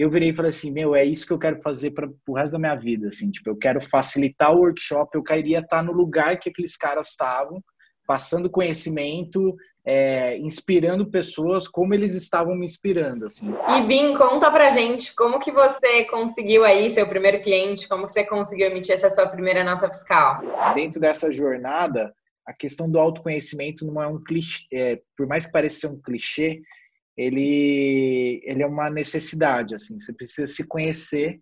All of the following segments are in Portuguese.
eu virei e falei assim, meu, é isso que eu quero fazer para o resto da minha vida, assim, tipo, eu quero facilitar o workshop, eu queria estar no lugar que aqueles caras estavam, passando conhecimento, é, inspirando pessoas como eles estavam me inspirando, assim. E Bim, conta pra gente como que você conseguiu aí seu primeiro cliente, como que você conseguiu emitir essa sua primeira nota fiscal? Dentro dessa jornada, a questão do autoconhecimento não é um clichê, é, por mais que pareça ser um clichê, ele, ele é uma necessidade, assim, você precisa se conhecer,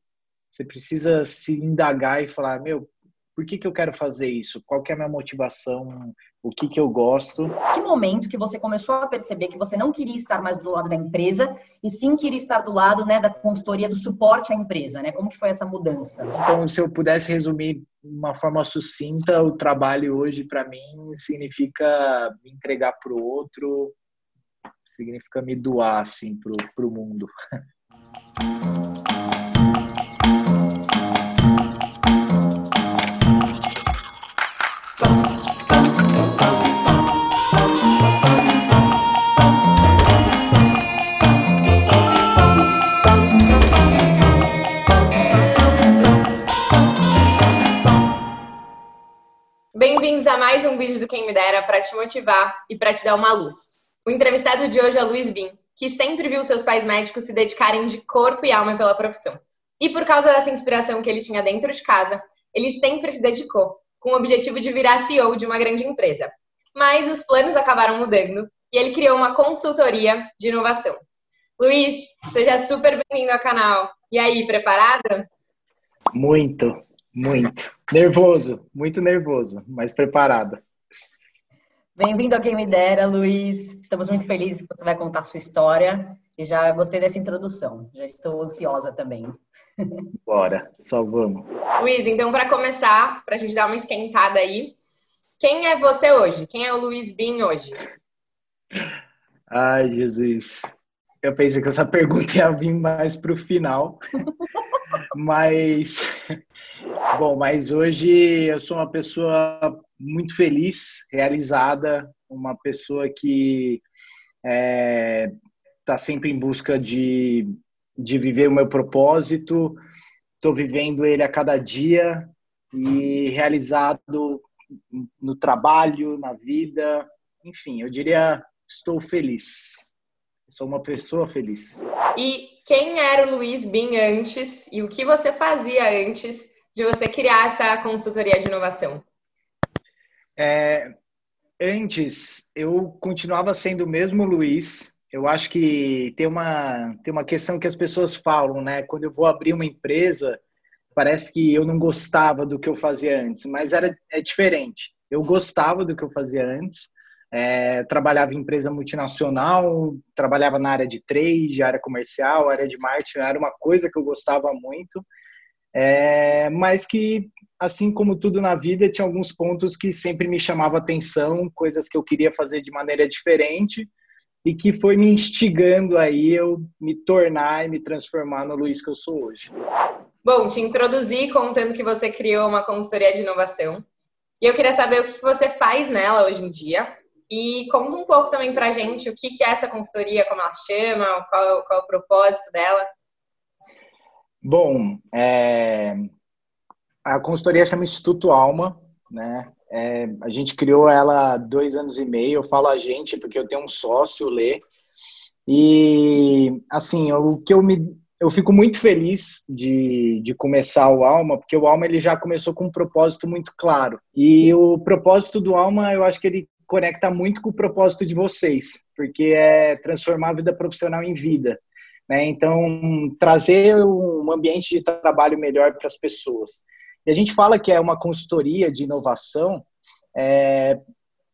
você precisa se indagar e falar, meu, por que, que eu quero fazer isso? Qual que é a minha motivação? O que, que eu gosto? Que momento que você começou a perceber que você não queria estar mais do lado da empresa e sim queria estar do lado né, da consultoria, do suporte à empresa, né? Como que foi essa mudança? Então, se eu pudesse resumir de uma forma sucinta, o trabalho hoje para mim significa me entregar para o outro, significa me doar assim para o mundo. Bem-vindos a mais um vídeo do Quem Me Dera para te motivar e para te dar uma luz. O entrevistado de hoje é Luiz Bin, que sempre viu seus pais médicos se dedicarem de corpo e alma pela profissão. E por causa dessa inspiração que ele tinha dentro de casa, ele sempre se dedicou, com o objetivo de virar CEO de uma grande empresa. Mas os planos acabaram mudando e ele criou uma consultoria de inovação. Luiz, seja super bem-vindo ao canal. E aí, preparada? Muito, muito. Nervoso, muito nervoso, mas preparada. Bem-vindo a Quem Me Dera, Luiz. Estamos muito felizes que você vai contar a sua história e já gostei dessa introdução. Já estou ansiosa também. Bora, só vamos. Luiz, então para começar, para a gente dar uma esquentada aí, quem é você hoje? Quem é o Luiz Bin hoje? Ai, Jesus. Eu pensei que essa pergunta ia vir mais para o final. mas, bom, mas hoje eu sou uma pessoa muito feliz, realizada, uma pessoa que está é, tá sempre em busca de, de viver o meu propósito, estou vivendo ele a cada dia e realizado no trabalho, na vida, enfim, eu diria estou feliz. sou uma pessoa feliz. E quem era o Luiz Bin antes e o que você fazia antes de você criar essa consultoria de inovação? É, antes, eu continuava sendo o mesmo Luiz. Eu acho que tem uma, tem uma questão que as pessoas falam, né? Quando eu vou abrir uma empresa, parece que eu não gostava do que eu fazia antes, mas era, é diferente. Eu gostava do que eu fazia antes, é, trabalhava em empresa multinacional, trabalhava na área de trade, área comercial, área de marketing, era uma coisa que eu gostava muito, é, mas que assim como tudo na vida, tinha alguns pontos que sempre me chamavam atenção, coisas que eu queria fazer de maneira diferente e que foi me instigando aí eu me tornar e me transformar no Luiz que eu sou hoje. Bom, te introduzi contando que você criou uma consultoria de inovação. E eu queria saber o que você faz nela hoje em dia. E conta um pouco também pra gente o que é essa consultoria, como ela chama, qual, qual é o propósito dela. Bom, é, a consultoria chama Instituto Alma, né? É, a gente criou ela há dois anos e meio. Eu falo a gente porque eu tenho um sócio, o Lê. E, assim, o que eu me. Eu fico muito feliz de, de começar o Alma, porque o Alma ele já começou com um propósito muito claro. E o propósito do Alma, eu acho que ele conecta muito com o propósito de vocês, porque é transformar a vida profissional em vida. Né? Então, trazer um ambiente de trabalho melhor para as pessoas. E a gente fala que é uma consultoria de inovação é,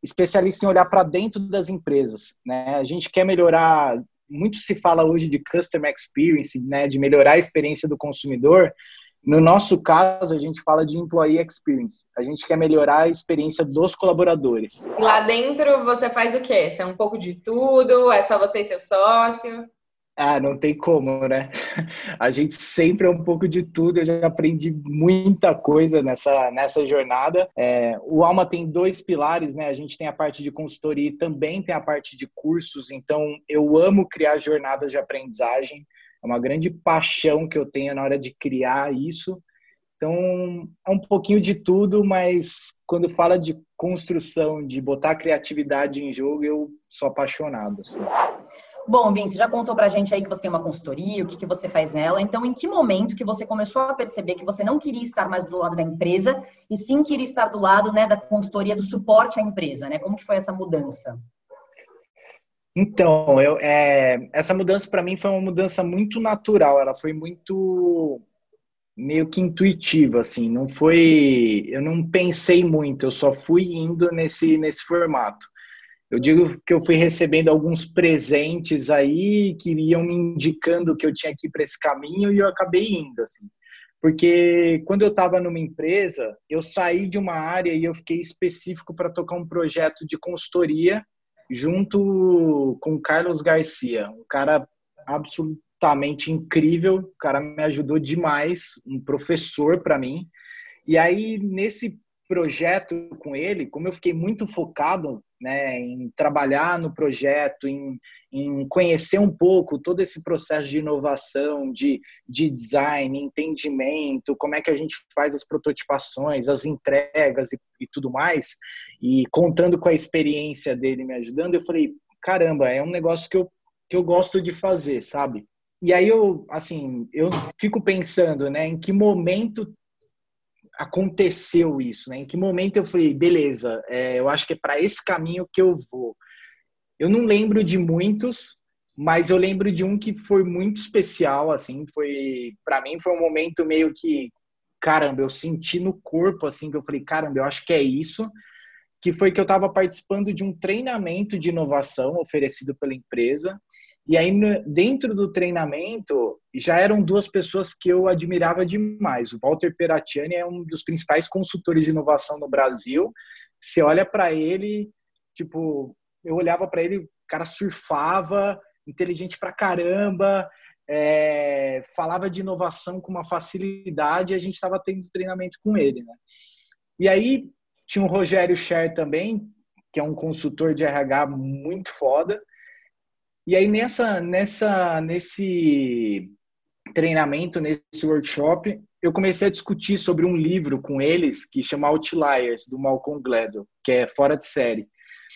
especialista em olhar para dentro das empresas. Né? A gente quer melhorar, muito se fala hoje de customer experience, né? de melhorar a experiência do consumidor. No nosso caso, a gente fala de employee experience. A gente quer melhorar a experiência dos colaboradores. Lá dentro você faz o quê? Você é um pouco de tudo? É só você e seu sócio? Ah, não tem como, né? A gente sempre é um pouco de tudo. Eu já aprendi muita coisa nessa, nessa jornada. É, o Alma tem dois pilares, né? A gente tem a parte de consultoria e também tem a parte de cursos. Então, eu amo criar jornadas de aprendizagem. é uma grande paixão que eu tenho na hora de criar isso. Então, é um pouquinho de tudo, mas quando fala de construção, de botar criatividade em jogo, eu sou apaixonado. Assim. Bom, Vin, você já contou pra gente aí que você tem uma consultoria, o que, que você faz nela. Então, em que momento que você começou a perceber que você não queria estar mais do lado da empresa e sim queria estar do lado né, da consultoria, do suporte à empresa, né? Como que foi essa mudança? Então, eu, é, essa mudança para mim foi uma mudança muito natural. Ela foi muito meio que intuitiva, assim. Não foi, eu não pensei muito. Eu só fui indo nesse nesse formato. Eu digo que eu fui recebendo alguns presentes aí que iam me indicando que eu tinha que ir para esse caminho e eu acabei indo, assim. Porque quando eu estava numa empresa, eu saí de uma área e eu fiquei específico para tocar um projeto de consultoria junto com o Carlos Garcia, um cara absolutamente incrível, o cara me ajudou demais, um professor para mim. E aí nesse projeto com ele, como eu fiquei muito focado né, em trabalhar no projeto, em, em conhecer um pouco todo esse processo de inovação, de, de design, entendimento, como é que a gente faz as prototipações, as entregas e, e tudo mais, e contando com a experiência dele me ajudando, eu falei, caramba, é um negócio que eu, que eu gosto de fazer, sabe? E aí eu, assim, eu fico pensando, né, em que momento aconteceu isso, né? Em que momento eu falei, beleza, é, eu acho que é para esse caminho que eu vou. Eu não lembro de muitos, mas eu lembro de um que foi muito especial, assim, foi para mim foi um momento meio que caramba, eu senti no corpo assim que eu falei, caramba, eu acho que é isso, que foi que eu estava participando de um treinamento de inovação oferecido pela empresa e aí, dentro do treinamento, já eram duas pessoas que eu admirava demais. O Walter Peratiani é um dos principais consultores de inovação no Brasil. Você olha para ele, tipo, eu olhava para ele, o cara surfava, inteligente pra caramba, é, falava de inovação com uma facilidade e a gente estava tendo treinamento com ele, né? E aí tinha o Rogério Scher também, que é um consultor de RH muito foda, e aí nessa, nessa, nesse treinamento, nesse workshop, eu comecei a discutir sobre um livro com eles que chama Outliers, do Malcolm Gladwell, que é fora de série.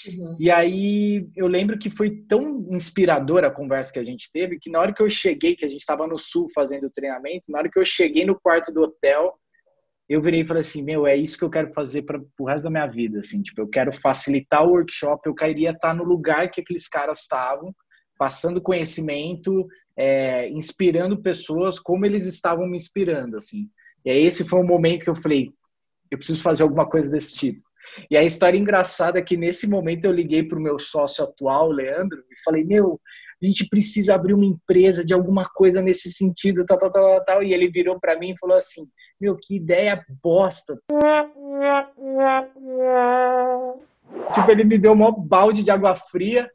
Uhum. E aí eu lembro que foi tão inspiradora a conversa que a gente teve que na hora que eu cheguei, que a gente estava no sul fazendo o treinamento, na hora que eu cheguei no quarto do hotel, eu virei e falei assim, meu, é isso que eu quero fazer para o resto da minha vida, assim, tipo, eu quero facilitar o workshop, eu queria estar no lugar que aqueles caras estavam passando conhecimento, é, inspirando pessoas como eles estavam me inspirando, assim. E aí esse foi um momento que eu falei, eu preciso fazer alguma coisa desse tipo. E a história engraçada é que nesse momento eu liguei para o meu sócio atual, Leandro, e falei, meu, a gente precisa abrir uma empresa de alguma coisa nesse sentido, tal, tal, tal, tal. E ele virou para mim e falou assim, meu, que ideia bosta. tipo, ele me deu um balde de água fria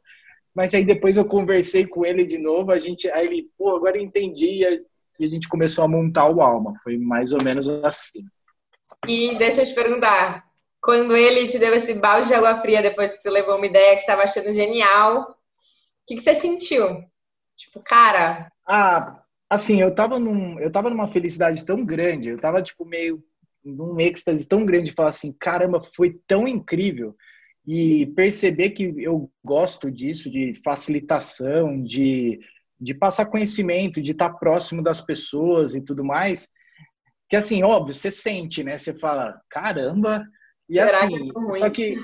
mas aí depois eu conversei com ele de novo, a gente, aí ele, pô, agora eu entendi e a gente começou a montar o Alma. Foi mais ou menos assim. E deixa eu te perguntar, quando ele te deu esse balde de água fria depois que você levou uma ideia que você estava achando genial, o que, que você sentiu? Tipo, cara. Ah, assim, eu tava, num, eu tava numa felicidade tão grande, eu tava, tipo, meio num êxtase tão grande de falar assim, caramba, foi tão incrível e perceber que eu gosto disso, de facilitação, de, de passar conhecimento, de estar próximo das pessoas e tudo mais, que assim, óbvio, você sente, né? Você fala, caramba, e será assim, que é só que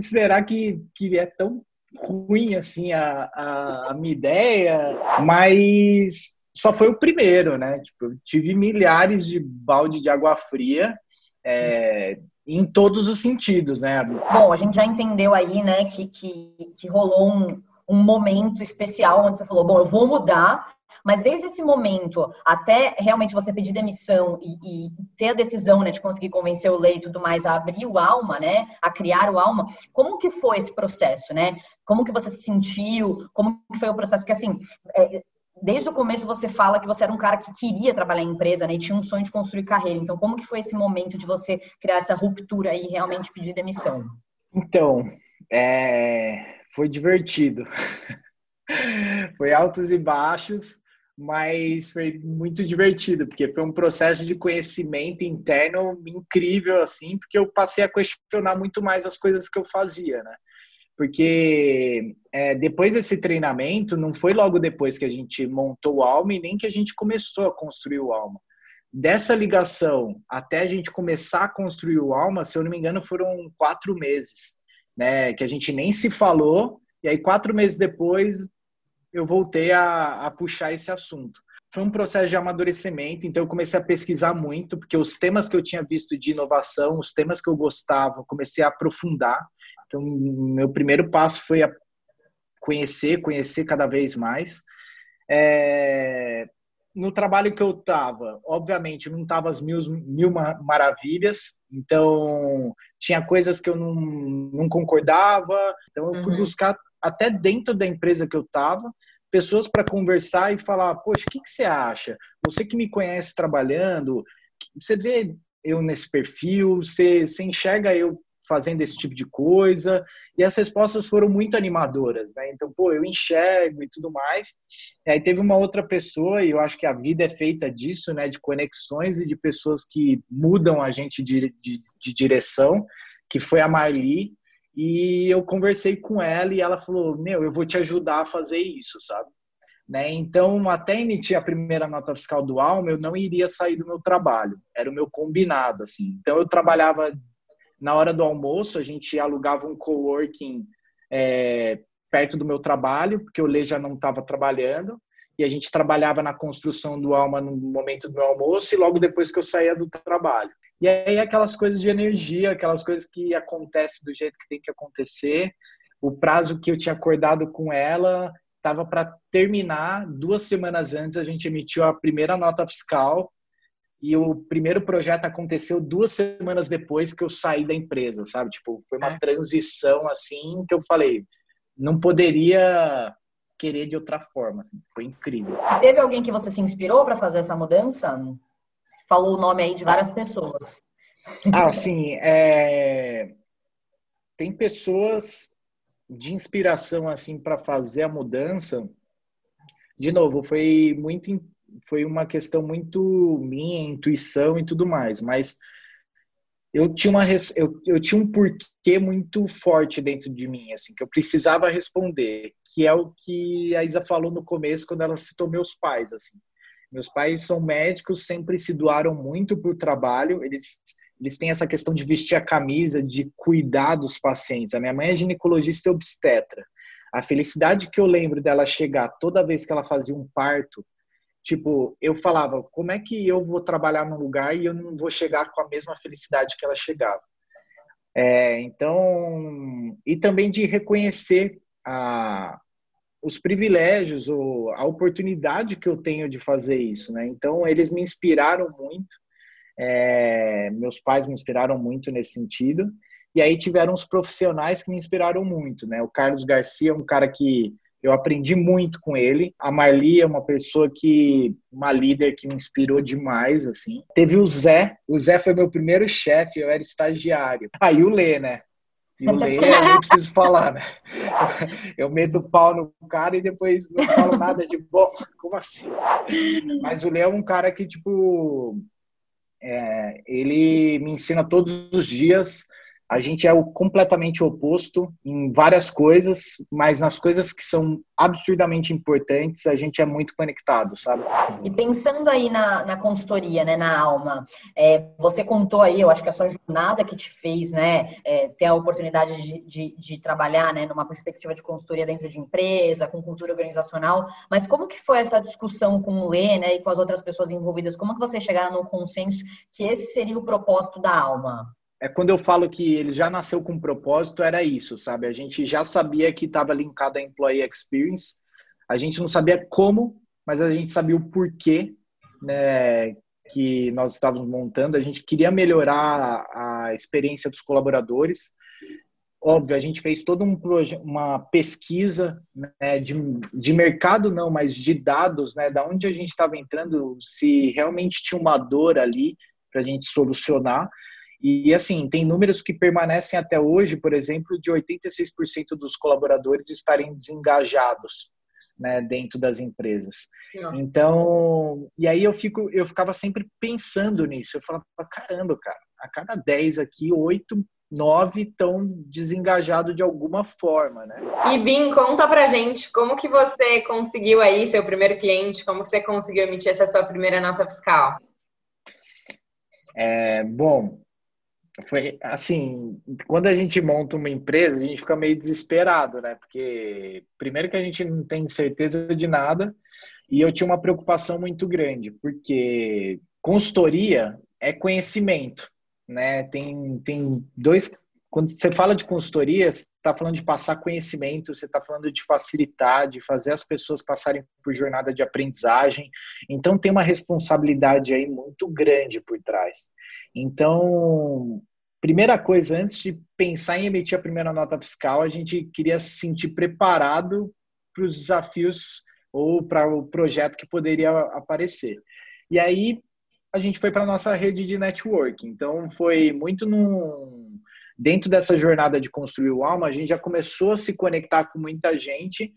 será que, que é tão ruim assim a, a, a minha ideia? Mas só foi o primeiro, né? Tipo, eu tive milhares de balde de água fria, é, em todos os sentidos, né? Bom, a gente já entendeu aí, né, que, que, que rolou um, um momento especial onde você falou, bom, eu vou mudar, mas desde esse momento até realmente você pedir demissão e, e, ter a decisão, né, de conseguir convencer o Lei e tudo mais a abrir o Alma, né, a criar o Alma, como que foi esse processo, né? Como que você se sentiu? Como que foi o processo? Porque assim, é, desde o começo você fala que você era um cara que queria trabalhar em empresa, né? E tinha um sonho de construir carreira. Então, como que foi esse momento de você criar essa ruptura e realmente pedir demissão? Então, é... foi divertido. foi altos e baixos, mas foi muito divertido, porque foi um processo de conhecimento interno incrível, assim, porque eu passei a questionar muito mais as coisas que eu fazia, né? Porque é, depois desse treinamento, não foi logo depois que a gente montou o Alma e nem que a gente começou a construir o Alma. Dessa ligação até a gente começar a construir o Alma, se eu não me engano, foram quatro meses, né? Que a gente nem se falou, e aí quatro meses depois eu voltei a, a puxar esse assunto. Foi um processo de amadurecimento, então eu comecei a pesquisar muito, porque os temas que eu tinha visto de inovação, os temas que eu gostava, comecei a aprofundar. Então, meu primeiro passo foi a conhecer, conhecer cada vez mais. É... No trabalho que eu estava, obviamente, não estava as mil, mil maravilhas, então tinha coisas que eu não, não concordava, então eu fui uhum. buscar até dentro da empresa que eu estava, pessoas para conversar e falar, poxa, o que, que você acha? Você que me conhece trabalhando, você vê eu nesse perfil, você, você enxerga eu fazendo esse tipo de coisa? E as respostas foram muito animadoras, né? Então, pô, eu enxergo e tudo mais. E aí teve uma outra pessoa, e eu acho que a vida é feita disso, né? De conexões e de pessoas que mudam a gente de, de, de direção, que foi a Marli, e eu conversei com ela e ela falou: Meu, eu vou te ajudar a fazer isso, sabe? Né? Então, até emitir a primeira nota fiscal do Alma, eu não iria sair do meu trabalho, era o meu combinado. assim. Então, eu trabalhava na hora do almoço, a gente alugava um coworking é, perto do meu trabalho, porque o Lê já não estava trabalhando, e a gente trabalhava na construção do Alma no momento do meu almoço e logo depois que eu saía do trabalho. E aí aquelas coisas de energia, aquelas coisas que acontecem do jeito que tem que acontecer. O prazo que eu tinha acordado com ela estava para terminar. Duas semanas antes a gente emitiu a primeira nota fiscal e o primeiro projeto aconteceu duas semanas depois que eu saí da empresa, sabe? Tipo, foi uma é. transição assim que eu falei, não poderia querer de outra forma, assim, foi incrível. Teve alguém que você se inspirou para fazer essa mudança? Você falou o nome aí de várias pessoas. Ah, sim. É... Tem pessoas de inspiração assim para fazer a mudança. De novo, foi muito foi uma questão muito minha, intuição e tudo mais, mas eu tinha uma eu, eu tinha um porquê muito forte dentro de mim, assim, que eu precisava responder, que é o que a Isa falou no começo quando ela citou meus pais, assim. Meus pais são médicos, sempre se doaram muito para o trabalho. Eles, eles têm essa questão de vestir a camisa, de cuidar dos pacientes. A minha mãe é ginecologista e obstetra. A felicidade que eu lembro dela chegar toda vez que ela fazia um parto, tipo, eu falava, como é que eu vou trabalhar num lugar e eu não vou chegar com a mesma felicidade que ela chegava? É, então, e também de reconhecer a, os privilégios ou a oportunidade que eu tenho de fazer isso, né? Então eles me inspiraram muito, é, meus pais me inspiraram muito nesse sentido. E aí tiveram os profissionais que me inspiraram muito, né? O Carlos Garcia é um cara que eu aprendi muito com ele. A Marli é uma pessoa que, uma líder que me inspirou demais, assim. Teve o Zé. O Zé foi meu primeiro chefe, eu era estagiário. Aí ah, o Lê, né? E o Lê, eu nem preciso falar, né? Eu meto o pau no cara e depois não falo nada de bom. Como assim? Mas o Lê é um cara que, tipo, é, ele me ensina todos os dias a gente é o completamente oposto em várias coisas, mas nas coisas que são absurdamente importantes, a gente é muito conectado, sabe? E pensando aí na, na consultoria, né, na alma, é, você contou aí, eu acho que a sua jornada que te fez, né, é, ter a oportunidade de, de, de, trabalhar, né, numa perspectiva de consultoria dentro de empresa, com cultura organizacional, mas como que foi essa discussão com o Lê, né, e com as outras pessoas envolvidas? Como que vocês chegaram no consenso que esse seria o propósito da alma? É quando eu falo que ele já nasceu com um propósito, era isso, sabe? A gente já sabia que estava linkado à employee experience. A gente não sabia como, mas a gente sabia o porquê, né, que nós estávamos montando. A gente queria melhorar a experiência dos colaboradores. Óbvio, a gente fez toda um uma pesquisa né, de, de mercado, não, mas de dados, né, da onde a gente estava entrando, se realmente tinha uma dor ali para a gente solucionar. E assim, tem números que permanecem até hoje, por exemplo, de 86% dos colaboradores estarem desengajados né, dentro das empresas. Nossa. Então, e aí eu fico, eu ficava sempre pensando nisso. Eu falava, caramba, cara, a cada 10 aqui, oito nove estão desengajados de alguma forma, né? E Bim, conta pra gente como que você conseguiu aí seu primeiro cliente, como que você conseguiu emitir essa sua primeira nota fiscal? É, bom, foi assim, quando a gente monta uma empresa, a gente fica meio desesperado, né? Porque primeiro que a gente não tem certeza de nada, e eu tinha uma preocupação muito grande, porque consultoria é conhecimento, né? Tem, tem dois. Quando você fala de consultoria, você está falando de passar conhecimento, você está falando de facilitar, de fazer as pessoas passarem por jornada de aprendizagem. Então, tem uma responsabilidade aí muito grande por trás. Então, primeira coisa, antes de pensar em emitir a primeira nota fiscal, a gente queria se sentir preparado para os desafios ou para o projeto que poderia aparecer. E aí a gente foi para a nossa rede de network. Então foi muito num dentro dessa jornada de construir o Alma, a gente já começou a se conectar com muita gente,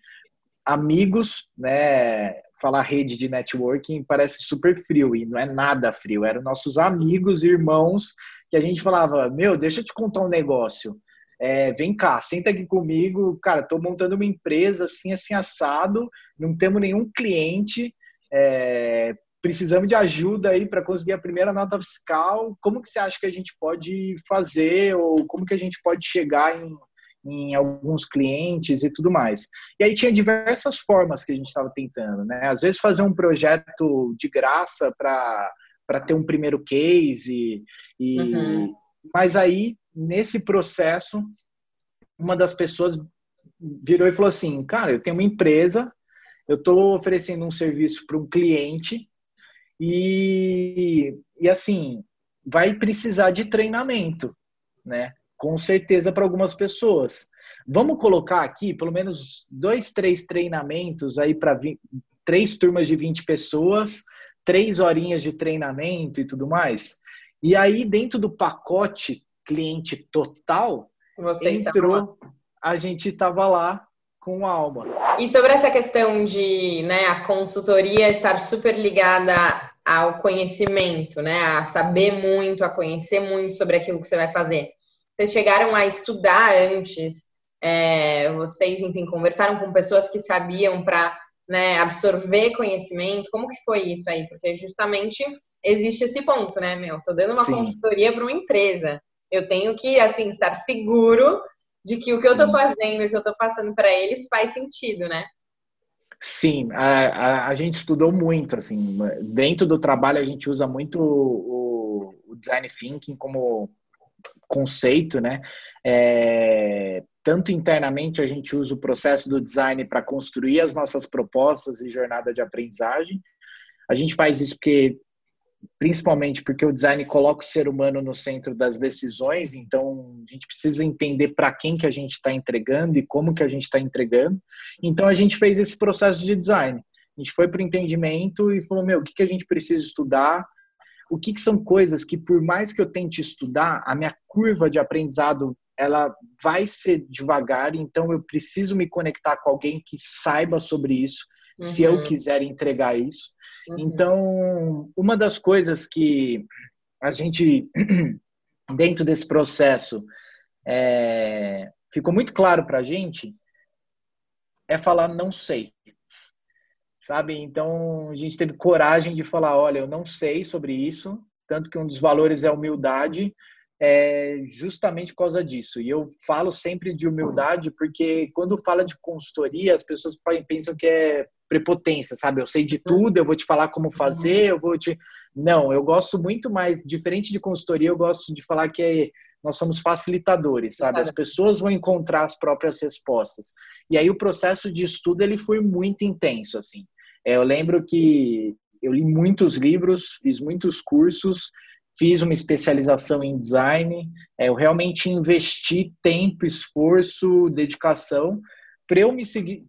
amigos, né? Falar rede de networking parece super frio e não é nada frio. Eram nossos amigos, irmãos, que a gente falava: Meu, deixa eu te contar um negócio. É, vem cá, senta aqui comigo. Cara, estou montando uma empresa assim, assim, assado. Não temos nenhum cliente. É, precisamos de ajuda aí para conseguir a primeira nota fiscal. Como que você acha que a gente pode fazer ou como que a gente pode chegar em em alguns clientes e tudo mais. E aí tinha diversas formas que a gente estava tentando, né? Às vezes fazer um projeto de graça para para ter um primeiro case e uhum. mas aí nesse processo uma das pessoas virou e falou assim, cara, eu tenho uma empresa, eu estou oferecendo um serviço para um cliente e, e assim vai precisar de treinamento, né? Com certeza para algumas pessoas. Vamos colocar aqui pelo menos dois, três treinamentos aí para três turmas de 20 pessoas, três horinhas de treinamento e tudo mais. E aí, dentro do pacote cliente total, Você entrou, a gente estava lá com a alma. E sobre essa questão de né, a consultoria estar super ligada ao conhecimento, né, a saber muito, a conhecer muito sobre aquilo que você vai fazer. Vocês chegaram a estudar antes? É, vocês, enfim, conversaram com pessoas que sabiam para né, absorver conhecimento? Como que foi isso aí? Porque justamente existe esse ponto, né, meu? Tô dando uma Sim. consultoria para uma empresa. Eu tenho que, assim, estar seguro de que o que eu estou fazendo, o que eu estou passando para eles faz sentido, né? Sim, a, a, a, gente estudou muito, assim, dentro do trabalho a gente usa muito o, o design thinking como conceito, né? É, tanto internamente a gente usa o processo do design para construir as nossas propostas e jornada de aprendizagem. A gente faz isso porque principalmente porque o design coloca o ser humano no centro das decisões, então a gente precisa entender para quem que a gente está entregando e como que a gente está entregando. Então a gente fez esse processo de design. A gente foi para o entendimento e falou, meu, o que, que a gente precisa estudar, o que, que, são coisas que, por mais que eu tente estudar, a minha curva de aprendizado ela vai ser devagar, então eu preciso me conectar com alguém que saiba sobre isso, uhum. se eu uhum. quiser entregar isso. Uhum. Então, uma das coisas que a gente, dentro desse processo, é, ficou muito claro para a gente é falar não sei sabe? Então a gente teve coragem de falar, olha, eu não sei sobre isso, tanto que um dos valores é humildade, é justamente por causa disso. E eu falo sempre de humildade porque quando fala de consultoria, as pessoas pensam que é prepotência, sabe? Eu sei de tudo, eu vou te falar como fazer, eu vou te Não, eu gosto muito mais, diferente de consultoria, eu gosto de falar que é nós somos facilitadores, sabe? As pessoas vão encontrar as próprias respostas. E aí o processo de estudo ele foi muito intenso, assim. É, eu lembro que eu li muitos livros, fiz muitos cursos, fiz uma especialização em design. É, eu realmente investi tempo, esforço, dedicação para eu me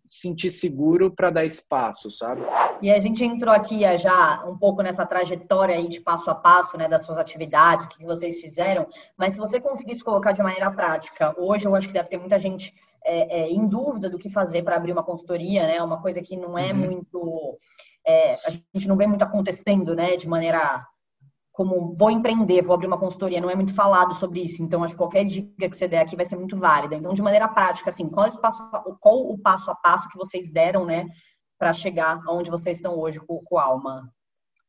sentir seguro para dar espaço, sabe? E a gente entrou aqui já um pouco nessa trajetória aí de passo a passo, né, das suas atividades, o que vocês fizeram, mas se você conseguisse colocar de maneira prática, hoje eu acho que deve ter muita gente é, é, em dúvida do que fazer para abrir uma consultoria, né? Uma coisa que não é uhum. muito. É, a gente não vê muito acontecendo, né? De maneira como vou empreender, vou abrir uma consultoria, não é muito falado sobre isso. Então, acho que qualquer dica que você der aqui vai ser muito válida. Então, de maneira prática, assim, qual, passo, qual o passo a passo que vocês deram, né, para chegar aonde vocês estão hoje com, com Alma?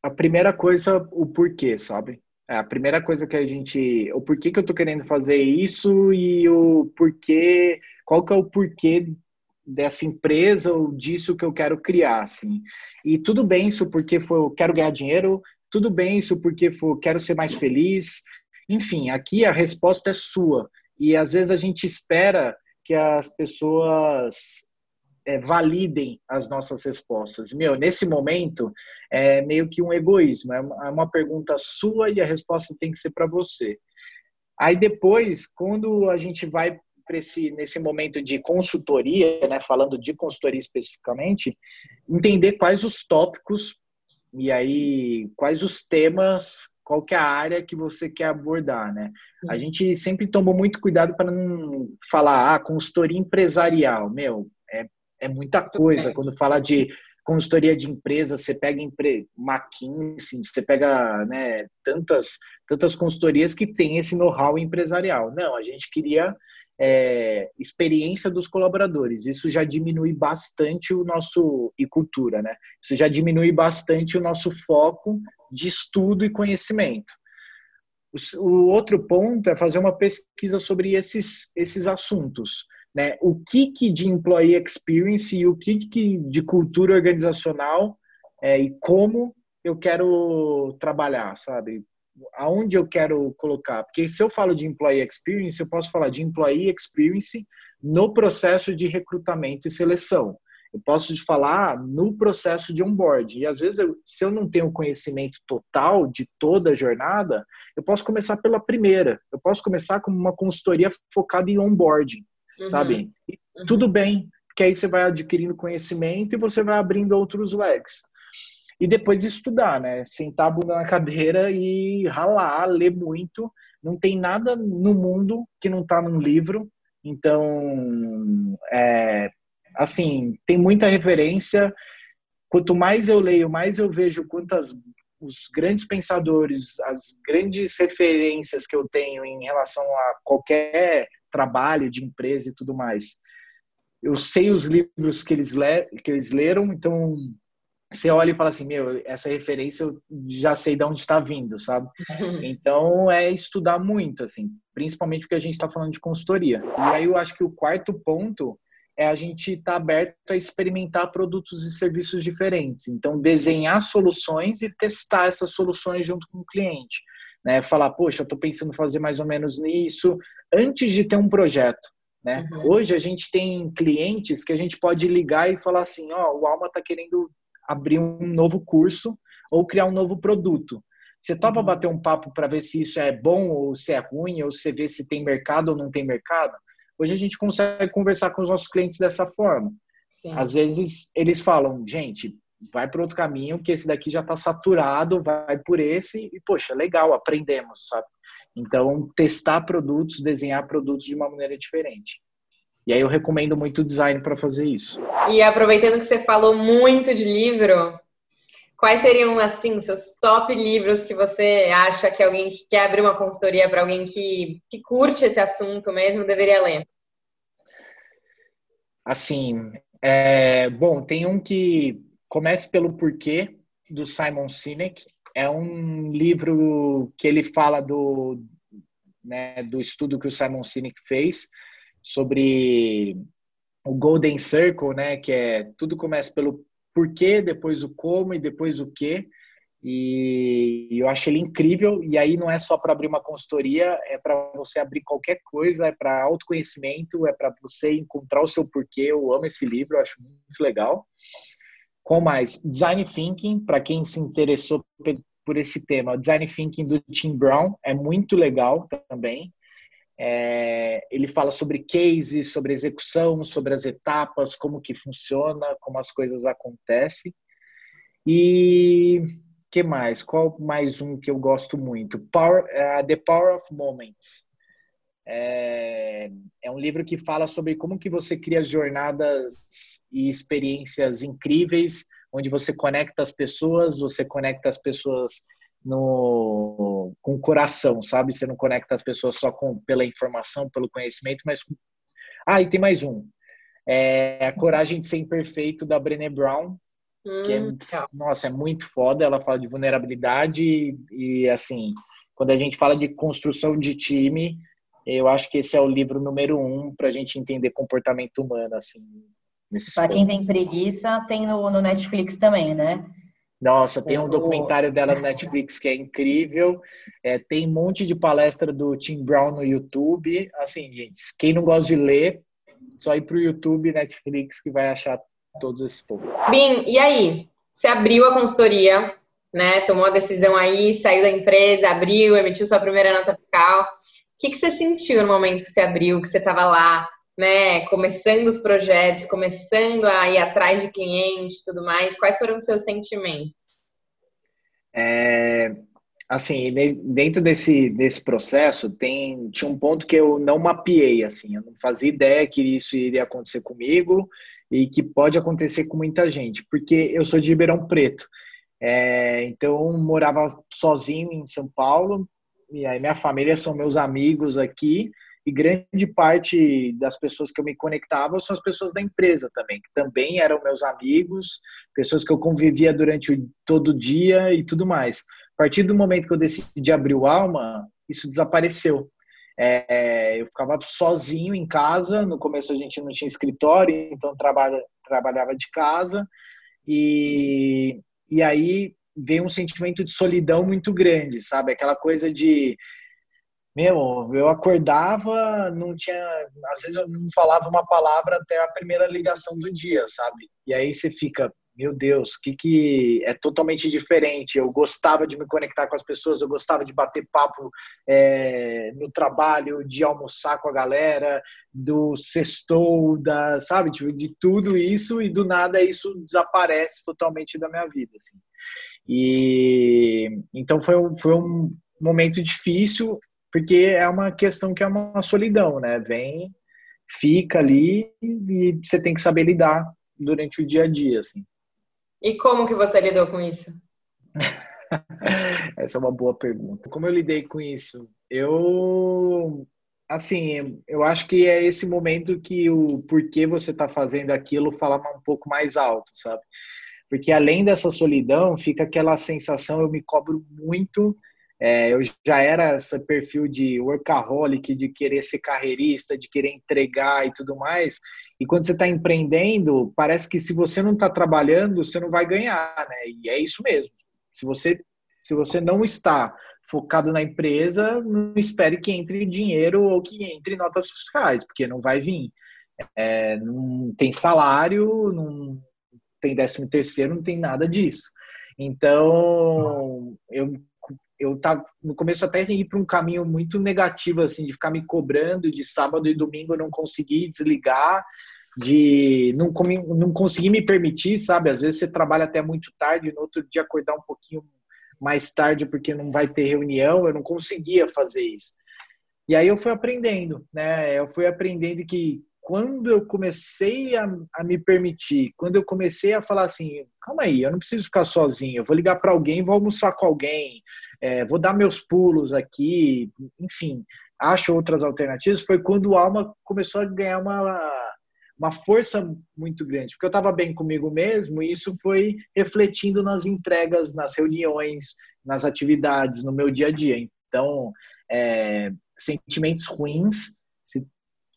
A primeira coisa, o porquê, sabe? É a primeira coisa que a gente, o porquê que eu tô querendo fazer isso e o porquê, qual que é o porquê dessa empresa ou disso que eu quero criar, assim. E tudo bem isso porque eu quero ganhar dinheiro, tudo bem isso porque for, quero ser mais feliz. Enfim, aqui a resposta é sua. E às vezes a gente espera que as pessoas é, validem as nossas respostas. Meu, nesse momento é meio que um egoísmo. É uma é pergunta sua e a resposta tem que ser para você. Aí depois, quando a gente vai esse, nesse momento de consultoria, né, falando de consultoria especificamente, entender quais os tópicos e aí, quais os temas, qual que é a área que você quer abordar, né? A gente sempre tomou muito cuidado para não falar, ah, consultoria empresarial. Meu, é, é muita coisa. Quando fala de consultoria de empresa, você pega empre... McKinsey, você pega né, tantas, tantas consultorias que tem esse know-how empresarial. Não, a gente queria é, experiência dos colaboradores. Isso já diminui bastante o nosso e cultura, né? Isso já diminui bastante o nosso foco de estudo e conhecimento. O, o outro ponto é fazer uma pesquisa sobre esses esses assuntos, né? O que, que de employee experience e o que, que de cultura organizacional é, e como eu quero trabalhar, sabe? Aonde eu quero colocar? Porque se eu falo de employee experience, eu posso falar de employee experience no processo de recrutamento e seleção. Eu posso falar no processo de onboard. E às vezes, eu, se eu não tenho conhecimento total de toda a jornada, eu posso começar pela primeira. Eu posso começar com uma consultoria focada em onboarding, uhum. sabe? E uhum. tudo bem, porque aí você vai adquirindo conhecimento e você vai abrindo outros legs e depois estudar, né? Sentar a bunda na cadeira e ralar, ler muito. Não tem nada no mundo que não está num livro. Então, é, assim, tem muita referência. Quanto mais eu leio, mais eu vejo quantas os grandes pensadores, as grandes referências que eu tenho em relação a qualquer trabalho de empresa e tudo mais. Eu sei os livros que eles, le que eles leram, então você olha e fala assim, meu, essa referência eu já sei de onde está vindo, sabe? Então é estudar muito, assim, principalmente porque a gente está falando de consultoria. E aí eu acho que o quarto ponto é a gente estar tá aberto a experimentar produtos e serviços diferentes. Então desenhar soluções e testar essas soluções junto com o cliente. Né? Falar, poxa, eu estou pensando em fazer mais ou menos nisso antes de ter um projeto. Né? Uhum. Hoje a gente tem clientes que a gente pode ligar e falar assim, ó, oh, o Alma está querendo abrir um novo curso ou criar um novo produto. Você topa uhum. bater um papo para ver se isso é bom ou se é ruim, ou você vê se tem mercado ou não tem mercado? Hoje a gente consegue conversar com os nossos clientes dessa forma. Sim. Às vezes eles falam, gente, vai para outro caminho, que esse daqui já está saturado, vai por esse, e poxa, legal, aprendemos, sabe? Então, testar produtos, desenhar produtos de uma maneira diferente. E aí eu recomendo muito o design para fazer isso. E aproveitando que você falou muito de livro, quais seriam assim seus top livros que você acha que alguém que quer abrir uma consultoria para alguém que, que curte esse assunto mesmo deveria ler? Assim, é, bom, tem um que comece pelo porquê do Simon Sinek. É um livro que ele fala do, né, do estudo que o Simon Sinek fez sobre o Golden Circle, né? Que é tudo começa pelo porquê, depois o como e depois o que. E eu acho ele incrível. E aí não é só para abrir uma consultoria, é para você abrir qualquer coisa, é para autoconhecimento, é para você encontrar o seu porquê. Eu amo esse livro, eu acho muito legal. Com mais, Design Thinking, para quem se interessou por esse tema, Design Thinking do Tim Brown é muito legal também. É, ele fala sobre cases, sobre execução, sobre as etapas, como que funciona, como as coisas acontecem. E que mais? Qual mais um que eu gosto muito? Power, uh, The Power of Moments. É, é, um livro que fala sobre como que você cria jornadas e experiências incríveis, onde você conecta as pessoas, você conecta as pessoas no, com o coração, sabe? Você não conecta as pessoas só com, pela informação, pelo conhecimento, mas... Ah, e tem mais um. É A Coragem de Ser Imperfeito, da Brené Brown, hum, que é, hum, nossa, é muito foda. Ela fala de vulnerabilidade e, e, assim, quando a gente fala de construção de time, eu acho que esse é o livro número um para a gente entender comportamento humano, assim. Para quem tem preguiça, tem no, no, Netflix também, né? Nossa, tem um documentário dela no Netflix que é incrível. É, tem um monte de palestra do Tim Brown no YouTube. Assim, gente, quem não gosta de ler, só ir para o YouTube, Netflix, que vai achar todos esses pontos. Bim, e aí? Você abriu a consultoria, né? Tomou a decisão aí, saiu da empresa, abriu, emitiu sua primeira nota fiscal que, que você sentiu no momento que você abriu, que você estava lá, né, começando os projetos, começando a ir atrás de clientes tudo mais? Quais foram os seus sentimentos? É, assim, dentro desse, desse processo, tem, tinha um ponto que eu não mapeei, assim, eu não fazia ideia que isso iria acontecer comigo e que pode acontecer com muita gente, porque eu sou de Ribeirão Preto, é, então morava sozinho em São Paulo, e aí minha família são meus amigos aqui e grande parte das pessoas que eu me conectava são as pessoas da empresa também, que também eram meus amigos, pessoas que eu convivia durante o, todo o dia e tudo mais. A partir do momento que eu decidi abrir o Alma, isso desapareceu. É, eu ficava sozinho em casa, no começo a gente não tinha escritório, então trabalha, trabalhava de casa, e, e aí veio um sentimento de solidão muito grande, sabe? Aquela coisa de meu, eu acordava, não tinha, às vezes eu não falava uma palavra até a primeira ligação do dia, sabe? E aí você fica, meu Deus, que que é totalmente diferente. Eu gostava de me conectar com as pessoas, eu gostava de bater papo é, no trabalho, de almoçar com a galera, do sextou, da, sabe, tipo, de tudo isso e do nada isso desaparece totalmente da minha vida, assim. E então foi, foi um momento difícil, porque é uma questão que é uma solidão, né? Vem, fica ali e você tem que saber lidar durante o dia a dia, assim. E como que você lidou com isso? Essa é uma boa pergunta. Como eu lidei com isso? Eu, assim, eu acho que é esse momento que o porquê você está fazendo aquilo fala um pouco mais alto, sabe? porque além dessa solidão, fica aquela sensação, eu me cobro muito. É, eu já era esse perfil de workaholic, de querer ser carreirista, de querer entregar e tudo mais. E quando você está empreendendo, parece que se você não está trabalhando, você não vai ganhar, né? E é isso mesmo. Se você, se você não está focado na empresa, não espere que entre dinheiro ou que entre notas fiscais, porque não vai vir. É, não tem salário, não, tem décimo terceiro, não tem nada disso. Então, eu eu tava no começo até ir para um caminho muito negativo assim de ficar me cobrando de sábado e domingo eu não conseguir desligar de não, não conseguir me permitir sabe? Às vezes você trabalha até muito tarde no outro dia acordar um pouquinho mais tarde porque não vai ter reunião eu não conseguia fazer isso. E aí eu fui aprendendo né? Eu fui aprendendo que quando eu comecei a, a, me permitir, quando eu comecei a falar assim, calma aí, eu não preciso ficar sozinho, eu vou ligar para alguém, vou almoçar com alguém, é, vou dar meus pulos aqui, enfim, acho outras alternativas, foi quando o Alma começou a ganhar uma, uma força muito grande, porque eu estava bem comigo mesmo e isso foi refletindo nas entregas, nas reuniões, nas atividades, no meu dia a dia. Então, é, sentimentos ruins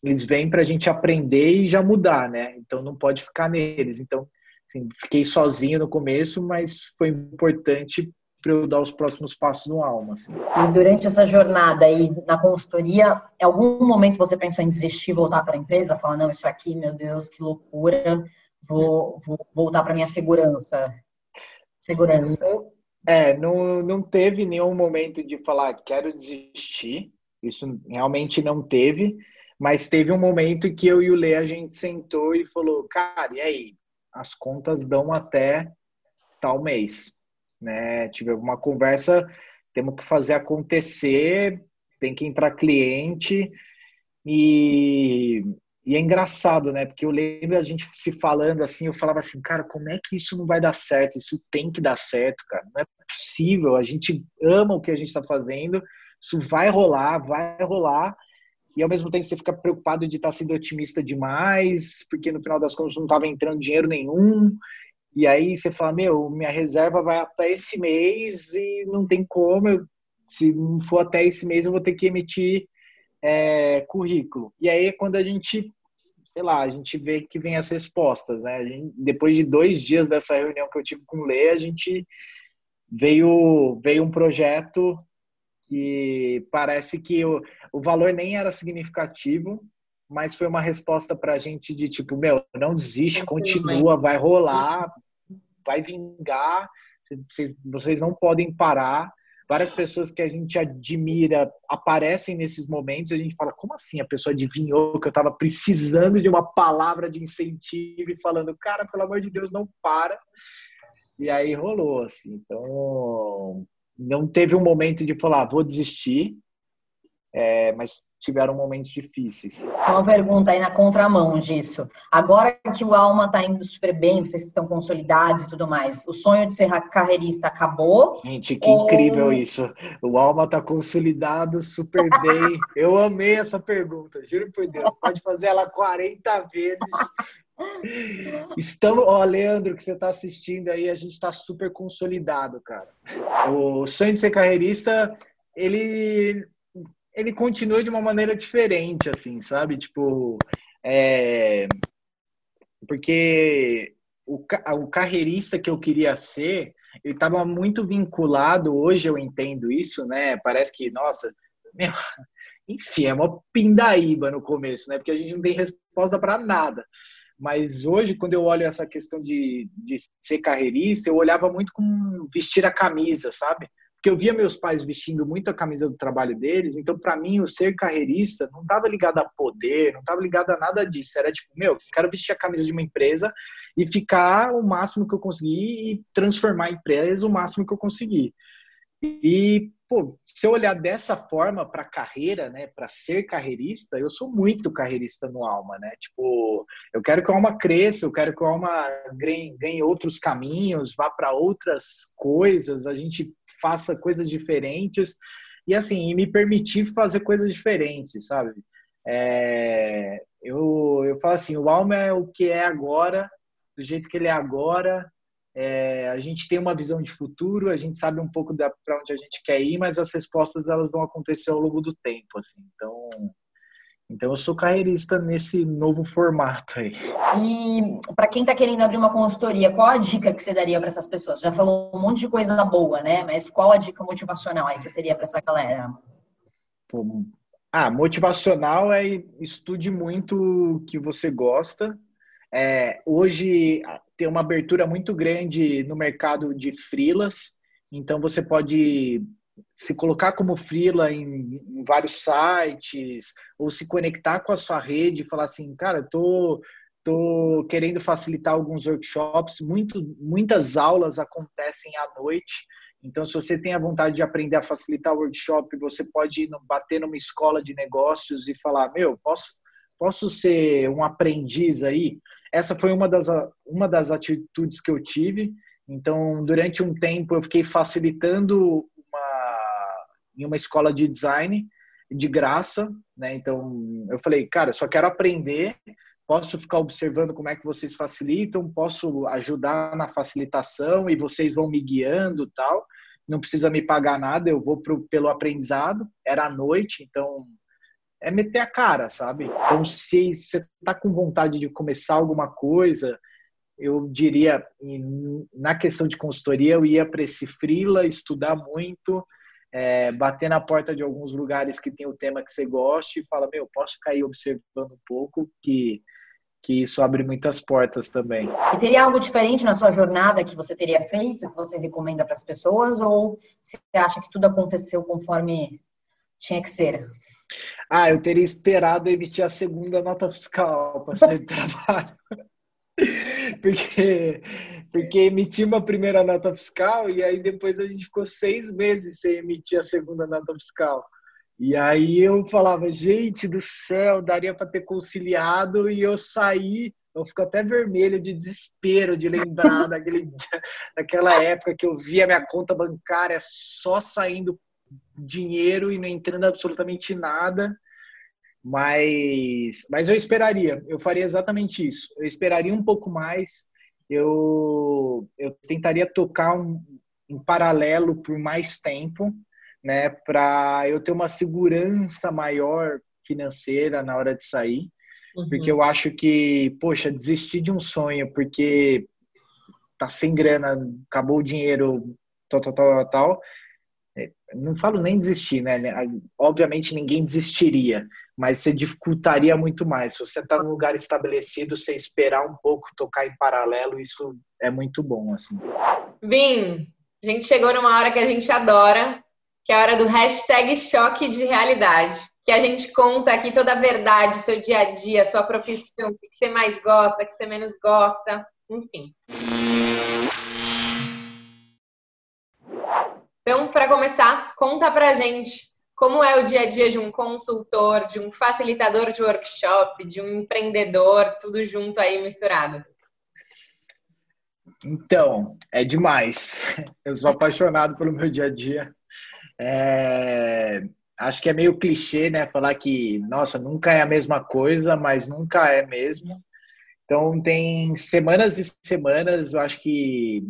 eles vêm para a gente aprender e já mudar, né? Então não pode ficar neles. Então, assim, fiquei sozinho no começo, mas foi importante para eu dar os próximos passos no Alma. Assim. E durante essa jornada aí na consultoria, em algum momento você pensou em desistir, voltar para a empresa, falar não, isso aqui, meu Deus, que loucura, vou, vou voltar para minha segurança. Segurança. É, não, não teve nenhum momento de falar quero desistir. Isso realmente não teve. Mas teve um momento que eu e o Lê a gente sentou e falou, cara, e aí? As contas dão até tal mês, né? Tive alguma conversa, temos que fazer acontecer, tem que entrar cliente E, e é engraçado, né? Porque eu lembro a gente se falando assim, eu falava assim, cara, como é que isso não vai dar certo? Isso tem que dar certo, cara. Não é possível. A gente ama o que a gente está fazendo, isso vai rolar, vai rolar. E ao mesmo tempo você fica preocupado de estar sendo otimista demais, porque no final das contas não estava entrando dinheiro nenhum. E aí você fala, meu, minha reserva vai até esse mês e não tem como. Eu, se não for até esse mês, eu vou ter que emitir é, currículo. E aí é quando a gente, sei lá, a gente vê que vem as respostas, né? Gente, depois de dois dias dessa reunião que eu tive com o Lê, a gente veio, veio um projeto que parece que o, o valor nem era significativo, mas foi uma resposta para a gente de tipo, meu, não desiste, continua, vai rolar, vai vingar, vocês, vocês não podem parar. Várias pessoas que a gente admira aparecem nesses momentos e a gente fala, como assim? A pessoa adivinhou que eu estava precisando de uma palavra de incentivo e falando, cara, pelo amor de Deus, não para. E aí rolou, assim. Então, não teve um momento de falar, ah, vou desistir, é, mas tiveram momentos difíceis. Uma pergunta aí na contramão disso. Agora que o Alma está indo super bem, vocês estão consolidados e tudo mais, o sonho de ser carreirista acabou? Gente, que ou... incrível isso. O Alma está consolidado super bem. Eu amei essa pergunta, juro por Deus. Pode fazer ela 40 vezes. Estamos, ó, Leandro, que você está assistindo aí, a gente está super consolidado, cara. O sonho de ser carreirista, ele ele continua de uma maneira diferente, assim, sabe? Tipo, é... porque o, o carreirista que eu queria ser, ele estava muito vinculado, hoje eu entendo isso, né? Parece que, nossa, meu, enfim, é uma pindaíba no começo, né? Porque a gente não tem resposta para nada. Mas hoje, quando eu olho essa questão de, de ser carreirista, eu olhava muito com vestir a camisa, sabe? Porque eu via meus pais vestindo muito a camisa do trabalho deles, então para mim o ser carreirista não estava ligado a poder, não estava ligado a nada disso, era tipo, meu, quero vestir a camisa de uma empresa e ficar o máximo que eu conseguir e transformar a empresa o máximo que eu conseguir. E, pô, se eu olhar dessa forma para carreira, né, para ser carreirista, eu sou muito carreirista no Alma, né? Tipo, eu quero que o Alma cresça, eu quero que o Alma ganhe, ganhe outros caminhos, vá para outras coisas, a gente faça coisas diferentes e assim, e me permitir fazer coisas diferentes, sabe? É, eu, eu falo assim, o Alma é o que é agora, do jeito que ele é agora, é, a gente tem uma visão de futuro, a gente sabe um pouco para onde a gente quer ir, mas as respostas elas vão acontecer ao longo do tempo, assim. Então, então eu sou carreirista nesse novo formato aí. E para quem está querendo abrir uma consultoria, qual a dica que você daria para essas pessoas? Já falou um monte de coisa boa, né? Mas qual a dica motivacional aí você teria para essa galera? ah, motivacional é estude muito o que você gosta. É, hoje tem uma abertura muito grande no mercado de frilas, então você pode se colocar como frila em, em, vários sites ou se conectar com a sua rede e falar assim, cara, tô tô querendo facilitar alguns workshops, muito, muitas aulas acontecem à noite. Então, se você tem a vontade de aprender a facilitar o workshop, você pode bater numa escola de negócios e falar: Meu, posso, posso ser um aprendiz aí? Essa foi uma das, uma das atitudes que eu tive. Então, durante um tempo, eu fiquei facilitando uma, em uma escola de design de graça, né? Então, eu falei, cara, eu só quero aprender, posso ficar observando como é que vocês facilitam, posso ajudar na facilitação e vocês vão me guiando tal. Não precisa me pagar nada, eu vou pro, pelo aprendizado. Era à noite, então é meter a cara, sabe? Então, se você está com vontade de começar alguma coisa, eu diria, na questão de consultoria, eu ia para esse freela, estudar muito, é, bater na porta de alguns lugares que tem o tema que você goste e fala, meu, posso cair observando um pouco, que, que isso abre muitas portas também. E teria algo diferente na sua jornada que você teria feito, que você recomenda para as pessoas, ou você acha que tudo aconteceu conforme tinha que ser? Ah, eu teria esperado emitir a segunda nota fiscal para sair do trabalho. porque, porque emitimos uma primeira nota fiscal e aí depois a gente ficou seis meses sem emitir a segunda nota fiscal. E aí eu falava, gente do céu, daria para ter conciliado e eu saí, eu fico até vermelho de desespero de lembrar daquele, daquela época que eu via minha conta bancária só saindo dinheiro e não entrando absolutamente nada. Mas, mas eu esperaria, eu faria exatamente isso. Eu esperaria um pouco mais, eu, eu tentaria tocar um, em paralelo por mais tempo, né, para eu ter uma segurança maior financeira na hora de sair, uhum. porque eu acho que, poxa, desistir de um sonho porque tá sem grana, acabou o dinheiro, tal, tal, tal, tal, não falo nem desistir, né? Obviamente ninguém desistiria, mas você dificultaria muito mais. Se você está num lugar estabelecido, você esperar um pouco, tocar em paralelo, isso é muito bom, assim. Vim, a gente chegou numa hora que a gente adora, que é a hora do hashtag choque de realidade. Que a gente conta aqui toda a verdade, seu dia a dia, sua profissão, o que você mais gosta, o que você menos gosta, enfim. Então, para começar, conta pra gente como é o dia a dia de um consultor, de um facilitador de workshop, de um empreendedor, tudo junto aí misturado. Então, é demais. Eu sou apaixonado pelo meu dia a dia. É... Acho que é meio clichê, né? Falar que, nossa, nunca é a mesma coisa, mas nunca é mesmo. Então, tem semanas e semanas, eu acho que.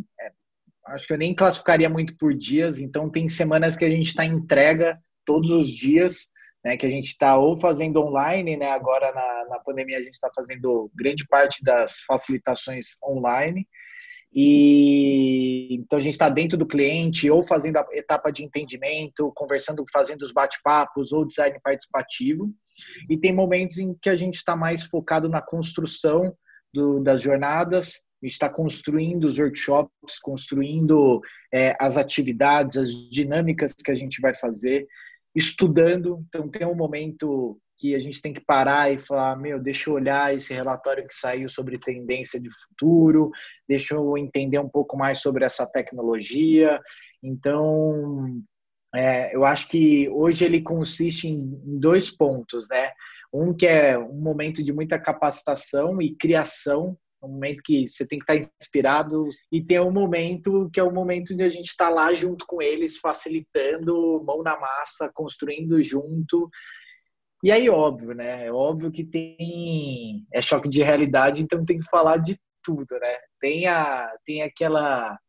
Acho que eu nem classificaria muito por dias, então tem semanas que a gente está entrega todos os dias, né? Que a gente está ou fazendo online, né? Agora na, na pandemia a gente está fazendo grande parte das facilitações online. E então a gente está dentro do cliente, ou fazendo a etapa de entendimento, conversando, fazendo os bate-papos, ou design participativo. E tem momentos em que a gente está mais focado na construção do, das jornadas, a gente está construindo os workshops, construindo é, as atividades, as dinâmicas que a gente vai fazer, estudando. Então tem um momento que a gente tem que parar e falar, meu, deixa eu olhar esse relatório que saiu sobre tendência de futuro, deixa eu entender um pouco mais sobre essa tecnologia. Então, é, eu acho que hoje ele consiste em, dois pontos, né? Um que é um momento de muita capacitação e criação um momento que você tem que estar inspirado e tem um momento que é o momento de a gente estar lá junto com eles, facilitando, mão na massa, construindo junto e aí, óbvio, né? É óbvio que tem é choque de realidade, então tem que falar de tudo, né? Tem a tem aquela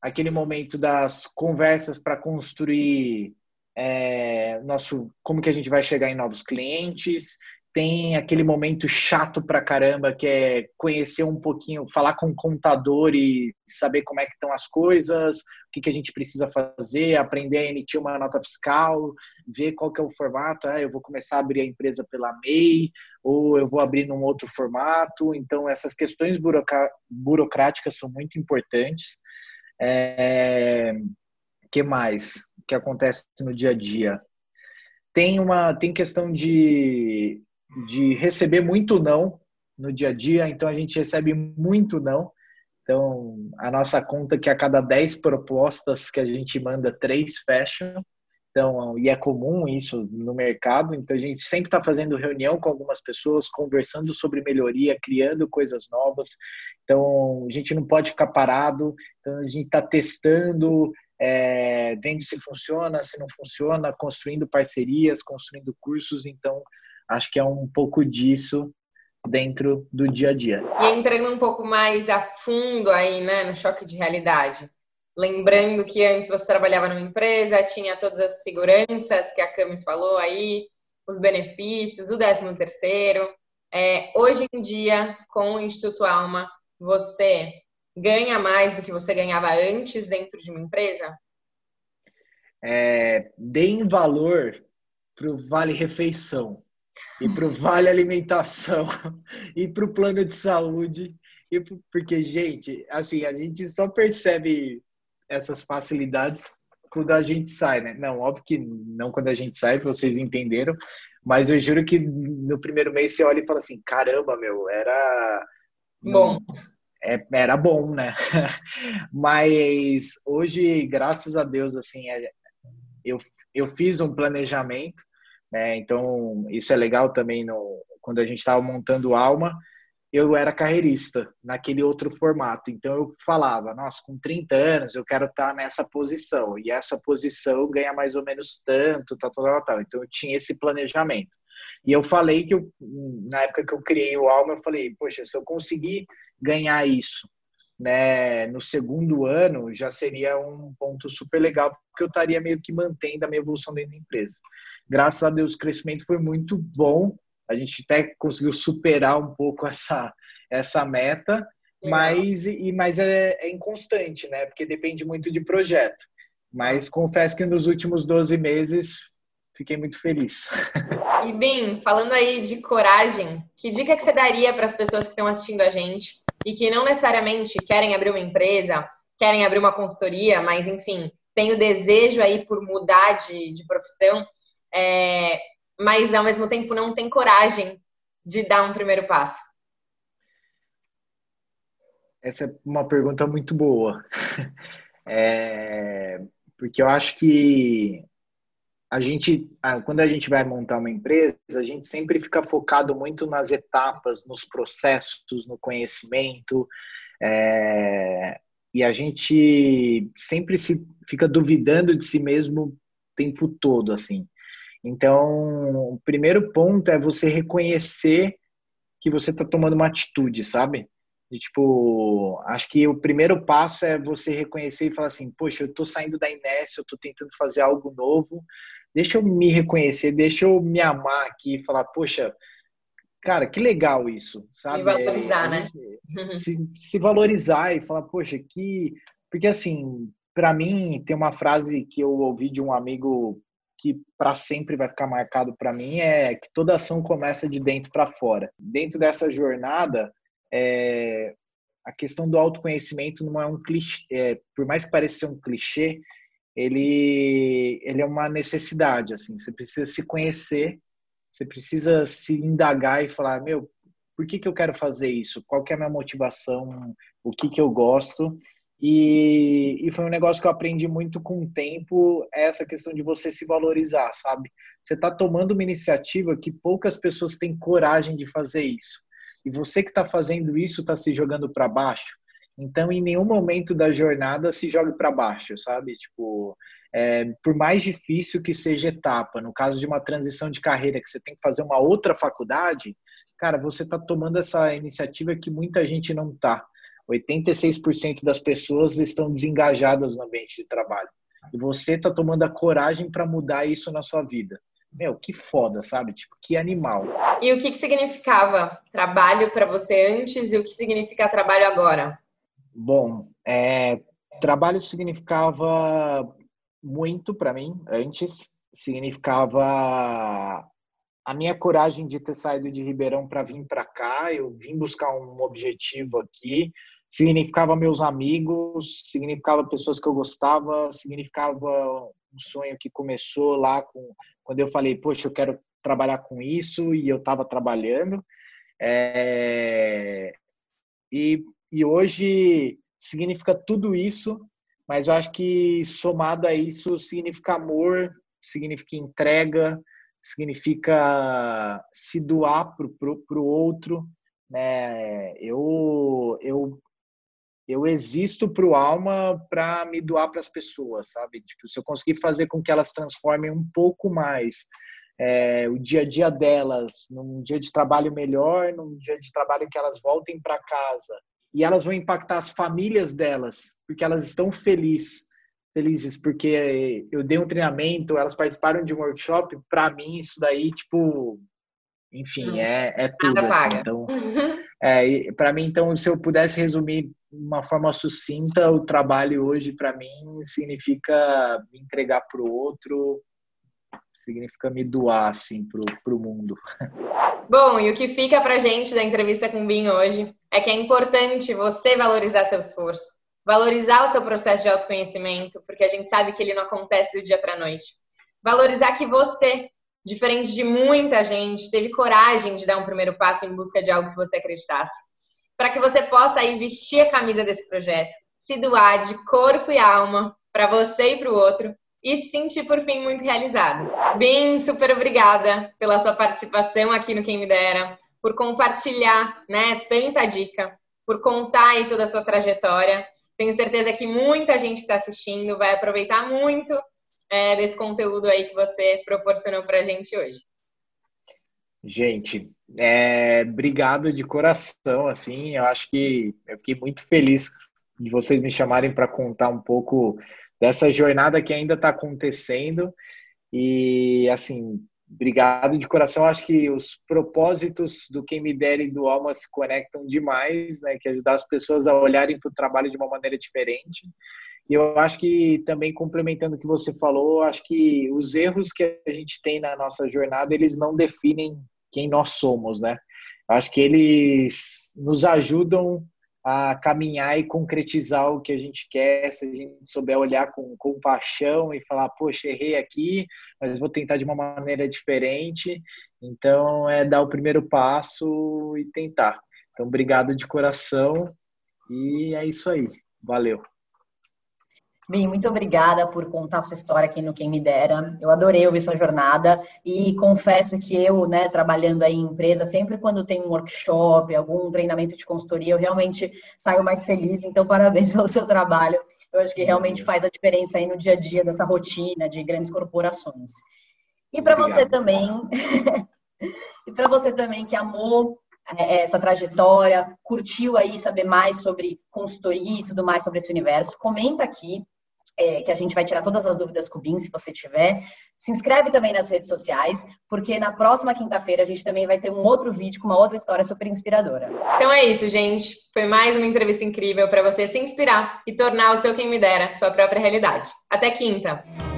aquele momento das conversas para construir é, nosso como que a gente vai chegar em novos clientes, tem aquele momento chato pra caramba, que é conhecer um pouquinho, falar com o contador e saber como é que estão as coisas, o que, que a gente precisa fazer, aprender a emitir uma nota fiscal, ver qual que é o formato, ah, eu vou começar a abrir a empresa pela MEI, ou eu vou abrir num outro formato. Então, essas questões burocráticas são muito importantes. É... que mais que acontece no dia a dia? Tem uma tem questão de de receber muito não no dia a dia, então a gente recebe muito não. Então, a nossa conta que a cada 10 propostas que a gente manda, três fecham. Então, e é comum isso no mercado. Então, a gente sempre está fazendo reunião com algumas pessoas, conversando sobre melhoria, criando coisas novas. Então, a gente não pode ficar parado. Então, a gente está testando, é, vendo se funciona, se não funciona, construindo parcerias, construindo cursos. Então, acho que é um pouco disso dentro do dia a dia. E entrando um pouco mais a fundo aí, né, no choque de realidade. Lembrando que antes você trabalhava numa empresa, tinha todas as seguranças que a Camis falou aí, os benefícios, o 13 terceiro. É, hoje em dia, com o Instituto Alma, você ganha mais do que você ganhava antes dentro de uma empresa? É, deem valor para o Vale Refeição e para o Vale Alimentação e para o plano de saúde. E porque, gente, assim, a gente só percebe essas facilidades quando a gente sai, né? Não, óbvio que não quando a gente sai, vocês entenderam, mas eu juro que no primeiro mês você olha e fala assim, caramba, meu, era bom. É, era bom, né? mas hoje, graças a Deus, assim, é, eu, eu fiz um planejamento, né? Então, isso é legal também no, quando a gente estava montando Alma, eu era carreirista naquele outro formato. Então eu falava, nossa, com 30 anos eu quero estar nessa posição e essa posição ganha mais ou menos tanto, tal, tal, tal. Então eu tinha esse planejamento. E eu falei que eu, na época que eu criei o Alma, eu falei, poxa, se eu conseguir ganhar isso, né, no segundo ano, já seria um ponto super legal, porque eu estaria meio que mantendo a minha evolução dentro da empresa. Graças a Deus, o crescimento foi muito bom a gente até conseguiu superar um pouco essa, essa meta, mas, e, mas é, é inconstante, né? Porque depende muito de projeto. Mas confesso que nos últimos 12 meses fiquei muito feliz. E bem, falando aí de coragem, que dica que você daria para as pessoas que estão assistindo a gente e que não necessariamente querem abrir uma empresa, querem abrir uma consultoria, mas enfim, tem o desejo aí por mudar de, de profissão, é, mas ao mesmo tempo não tem coragem de dar um primeiro passo? Essa é uma pergunta muito boa. É, porque eu acho que a gente, quando a gente vai montar uma empresa, a gente sempre fica focado muito nas etapas, nos processos, no conhecimento, é, e a gente sempre se fica duvidando de si mesmo o tempo todo, assim. Então, o primeiro ponto é você reconhecer que você está tomando uma atitude, sabe? E, tipo, acho que o primeiro passo é você reconhecer e falar assim, poxa, eu estou saindo da inércia, eu estou tentando fazer algo novo, deixa eu me reconhecer, deixa eu me amar aqui e falar, poxa, cara, que legal isso, sabe? Se valorizar, é, né? Se, se valorizar e falar, poxa, que... Porque, assim, para mim, tem uma frase que eu ouvi de um amigo que para sempre vai ficar marcado para mim é que toda ação começa de dentro para fora. Dentro dessa jornada, é, a questão do autoconhecimento não é um clichê, é, por mais que pareça um clichê, ele, ele é uma necessidade, assim, você precisa se conhecer, você precisa se indagar e falar, meu, por que, que eu quero fazer isso? Qual que é a minha motivação? O que, que eu gosto? E, e, foi um negócio que eu aprendi muito com o tempo, essa questão de você se valorizar, sabe? Você está tomando uma iniciativa que poucas pessoas têm coragem de fazer isso. E você que está fazendo isso está se jogando para baixo. Então, em nenhum momento da jornada se jogue para baixo, sabe? Tipo, é, por mais difícil que seja etapa, no caso de uma transição de carreira que você tem que fazer uma outra faculdade, cara, você está tomando essa iniciativa que muita gente não está. 86% das pessoas estão desengajadas no ambiente de trabalho. E você está tomando a coragem para mudar isso na sua vida. Meu, que foda, sabe? Tipo, que animal. E o que, que significava trabalho para você antes e o que significa trabalho agora? Bom, é, trabalho significava muito para mim antes. Significava a minha coragem de ter saído de Ribeirão para vir para cá. Eu vim buscar um objetivo aqui significava meus amigos, significava pessoas que eu gostava, significava um sonho que começou lá com quando eu falei, poxa, eu quero trabalhar com isso e eu estava trabalhando. É, e, e hoje significa tudo isso, mas eu acho que somado a isso significa amor, significa entrega, significa se doar para o outro. Né? Eu, eu eu existo para o alma para me doar para as pessoas, sabe? Tipo, se eu conseguir fazer com que elas transformem um pouco mais é, o dia a dia delas num dia de trabalho melhor, num dia de trabalho que elas voltem para casa e elas vão impactar as famílias delas, porque elas estão felizes, felizes porque eu dei um treinamento, elas participaram de um workshop, para mim isso daí, tipo, enfim, é, é tudo. Assim, então, é, para mim, então, se eu pudesse resumir uma forma sucinta, o trabalho hoje para mim significa me entregar para o outro, significa me doar assim para o mundo. Bom, e o que fica para gente da entrevista com o Bin hoje é que é importante você valorizar seu esforço, valorizar o seu processo de autoconhecimento, porque a gente sabe que ele não acontece do dia para noite. Valorizar que você, diferente de muita gente, teve coragem de dar um primeiro passo em busca de algo que você acreditasse para que você possa aí vestir a camisa desse projeto, se doar de corpo e alma para você e para o outro e se sentir, por fim, muito realizado. Bem, super obrigada pela sua participação aqui no Quem Me Dera, por compartilhar né, tanta dica, por contar aí toda a sua trajetória. Tenho certeza que muita gente que está assistindo vai aproveitar muito é, desse conteúdo aí que você proporcionou para a gente hoje. Gente, é, obrigado de coração, assim, eu acho que eu fiquei muito feliz de vocês me chamarem para contar um pouco dessa jornada que ainda está acontecendo e, assim, obrigado de coração, acho que os propósitos do Quem Me Der e do Alma se conectam demais, né, que é ajudar as pessoas a olharem para o trabalho de uma maneira diferente e eu acho que também complementando o que você falou, acho que os erros que a gente tem na nossa jornada, eles não definem quem nós somos, né? Acho que eles nos ajudam a caminhar e concretizar o que a gente quer, se a gente souber olhar com compaixão e falar, poxa, errei aqui, mas vou tentar de uma maneira diferente. Então, é dar o primeiro passo e tentar. Então, obrigado de coração e é isso aí. Valeu. Bem, muito obrigada por contar sua história aqui no Quem Me Dera. Eu adorei ouvir sua jornada e confesso que eu, né, trabalhando aí em empresa, sempre quando tem um workshop, algum treinamento de consultoria, eu realmente saio mais feliz. Então, parabéns pelo seu trabalho. Eu acho que realmente faz a diferença aí no dia a dia dessa rotina de grandes corporações. E para você também, e para você também que amou é, essa trajetória, curtiu aí saber mais sobre consultoria e tudo mais sobre esse universo, comenta aqui é, que a gente vai tirar todas as dúvidas com o BIM, se você tiver. Se inscreve também nas redes sociais, porque na próxima quinta-feira a gente também vai ter um outro vídeo com uma outra história super inspiradora. Então é isso, gente. Foi mais uma entrevista incrível para você se inspirar e tornar o seu quem me dera sua própria realidade. Até quinta!